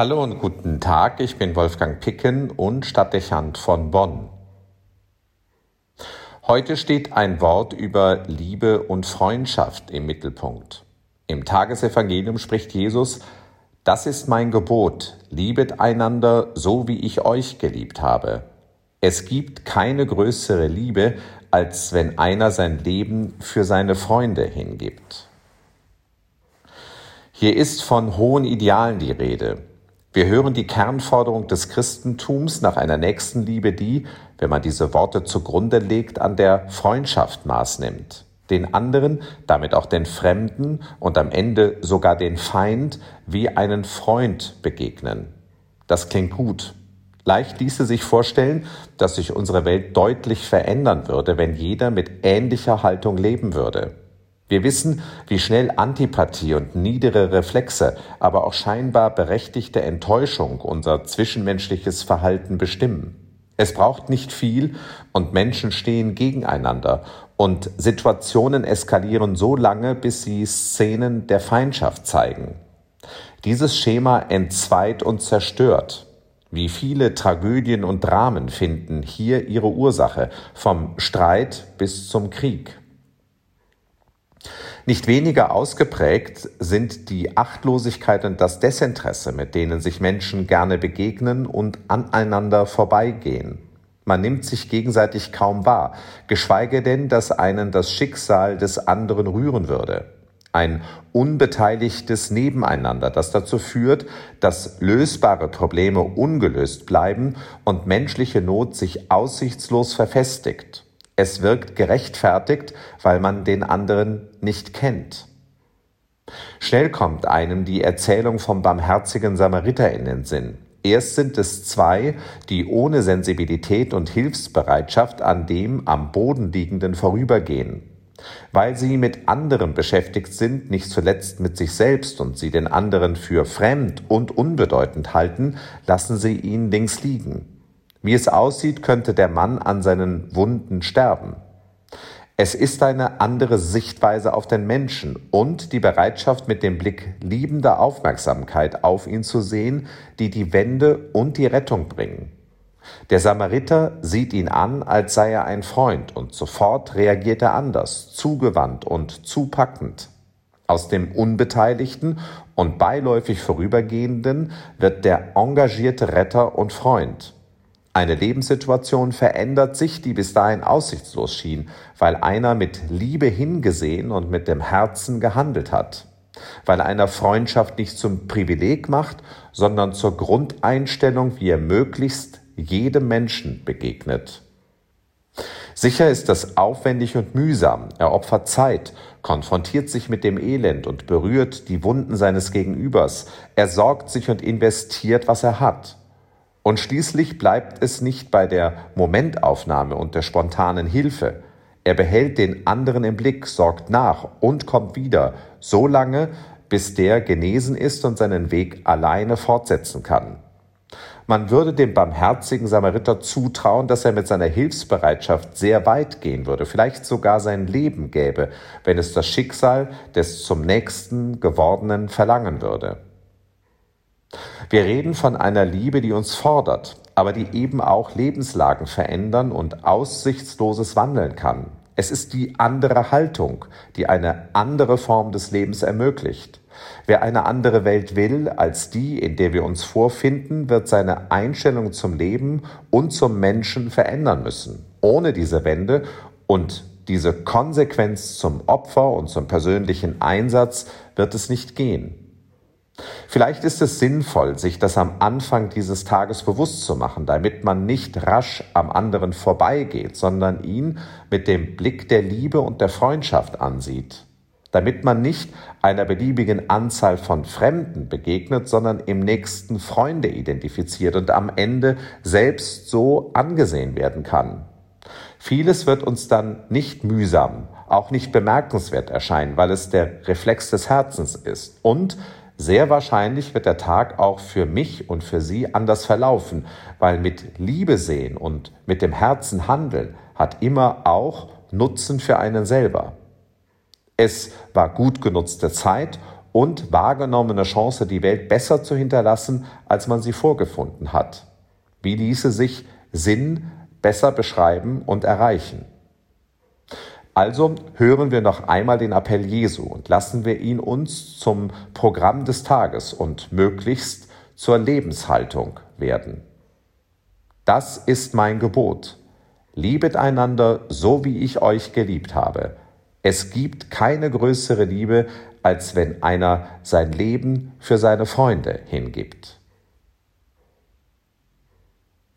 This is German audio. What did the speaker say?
Hallo und guten Tag, ich bin Wolfgang Picken und Stadtdechant von Bonn. Heute steht ein Wort über Liebe und Freundschaft im Mittelpunkt. Im Tagesevangelium spricht Jesus, das ist mein Gebot, liebet einander so wie ich euch geliebt habe. Es gibt keine größere Liebe, als wenn einer sein Leben für seine Freunde hingibt. Hier ist von hohen Idealen die Rede. Wir hören die Kernforderung des Christentums nach einer Nächstenliebe, die, wenn man diese Worte zugrunde legt, an der Freundschaft Maß nimmt. Den anderen, damit auch den Fremden und am Ende sogar den Feind wie einen Freund begegnen. Das klingt gut. Leicht ließe sich vorstellen, dass sich unsere Welt deutlich verändern würde, wenn jeder mit ähnlicher Haltung leben würde. Wir wissen, wie schnell Antipathie und niedere Reflexe, aber auch scheinbar berechtigte Enttäuschung unser zwischenmenschliches Verhalten bestimmen. Es braucht nicht viel und Menschen stehen gegeneinander und Situationen eskalieren so lange, bis sie Szenen der Feindschaft zeigen. Dieses Schema entzweit und zerstört. Wie viele Tragödien und Dramen finden hier ihre Ursache, vom Streit bis zum Krieg. Nicht weniger ausgeprägt sind die Achtlosigkeit und das Desinteresse, mit denen sich Menschen gerne begegnen und aneinander vorbeigehen. Man nimmt sich gegenseitig kaum wahr, geschweige denn, dass einen das Schicksal des anderen rühren würde. Ein unbeteiligtes Nebeneinander, das dazu führt, dass lösbare Probleme ungelöst bleiben und menschliche Not sich aussichtslos verfestigt. Es wirkt gerechtfertigt, weil man den anderen nicht kennt. Schnell kommt einem die Erzählung vom barmherzigen Samariter in den Sinn. Erst sind es zwei, die ohne Sensibilität und Hilfsbereitschaft an dem am Boden liegenden vorübergehen. Weil sie mit anderen beschäftigt sind, nicht zuletzt mit sich selbst und sie den anderen für fremd und unbedeutend halten, lassen sie ihn links liegen. Wie es aussieht, könnte der Mann an seinen Wunden sterben. Es ist eine andere Sichtweise auf den Menschen und die Bereitschaft, mit dem Blick liebender Aufmerksamkeit auf ihn zu sehen, die die Wende und die Rettung bringen. Der Samariter sieht ihn an, als sei er ein Freund, und sofort reagiert er anders, zugewandt und zupackend. Aus dem Unbeteiligten und beiläufig Vorübergehenden wird der engagierte Retter und Freund. Eine Lebenssituation verändert sich, die bis dahin aussichtslos schien, weil einer mit Liebe hingesehen und mit dem Herzen gehandelt hat, weil einer Freundschaft nicht zum Privileg macht, sondern zur Grundeinstellung, wie er möglichst jedem Menschen begegnet. Sicher ist das aufwendig und mühsam, er opfert Zeit, konfrontiert sich mit dem Elend und berührt die Wunden seines Gegenübers, er sorgt sich und investiert, was er hat. Und schließlich bleibt es nicht bei der Momentaufnahme und der spontanen Hilfe. Er behält den anderen im Blick, sorgt nach und kommt wieder, so lange, bis der genesen ist und seinen Weg alleine fortsetzen kann. Man würde dem barmherzigen Samariter zutrauen, dass er mit seiner Hilfsbereitschaft sehr weit gehen würde, vielleicht sogar sein Leben gäbe, wenn es das Schicksal des zum Nächsten gewordenen verlangen würde. Wir reden von einer Liebe, die uns fordert, aber die eben auch Lebenslagen verändern und aussichtsloses wandeln kann. Es ist die andere Haltung, die eine andere Form des Lebens ermöglicht. Wer eine andere Welt will als die, in der wir uns vorfinden, wird seine Einstellung zum Leben und zum Menschen verändern müssen. Ohne diese Wende und diese Konsequenz zum Opfer und zum persönlichen Einsatz wird es nicht gehen. Vielleicht ist es sinnvoll, sich das am Anfang dieses Tages bewusst zu machen, damit man nicht rasch am anderen vorbeigeht, sondern ihn mit dem Blick der Liebe und der Freundschaft ansieht. Damit man nicht einer beliebigen Anzahl von Fremden begegnet, sondern im nächsten Freunde identifiziert und am Ende selbst so angesehen werden kann. Vieles wird uns dann nicht mühsam, auch nicht bemerkenswert erscheinen, weil es der Reflex des Herzens ist. Und sehr wahrscheinlich wird der Tag auch für mich und für Sie anders verlaufen, weil mit Liebe sehen und mit dem Herzen handeln hat immer auch Nutzen für einen selber. Es war gut genutzte Zeit und wahrgenommene Chance, die Welt besser zu hinterlassen, als man sie vorgefunden hat. Wie ließe sich Sinn besser beschreiben und erreichen? Also hören wir noch einmal den Appell Jesu und lassen wir ihn uns zum Programm des Tages und möglichst zur Lebenshaltung werden. Das ist mein Gebot. Liebet einander so, wie ich euch geliebt habe. Es gibt keine größere Liebe, als wenn einer sein Leben für seine Freunde hingibt.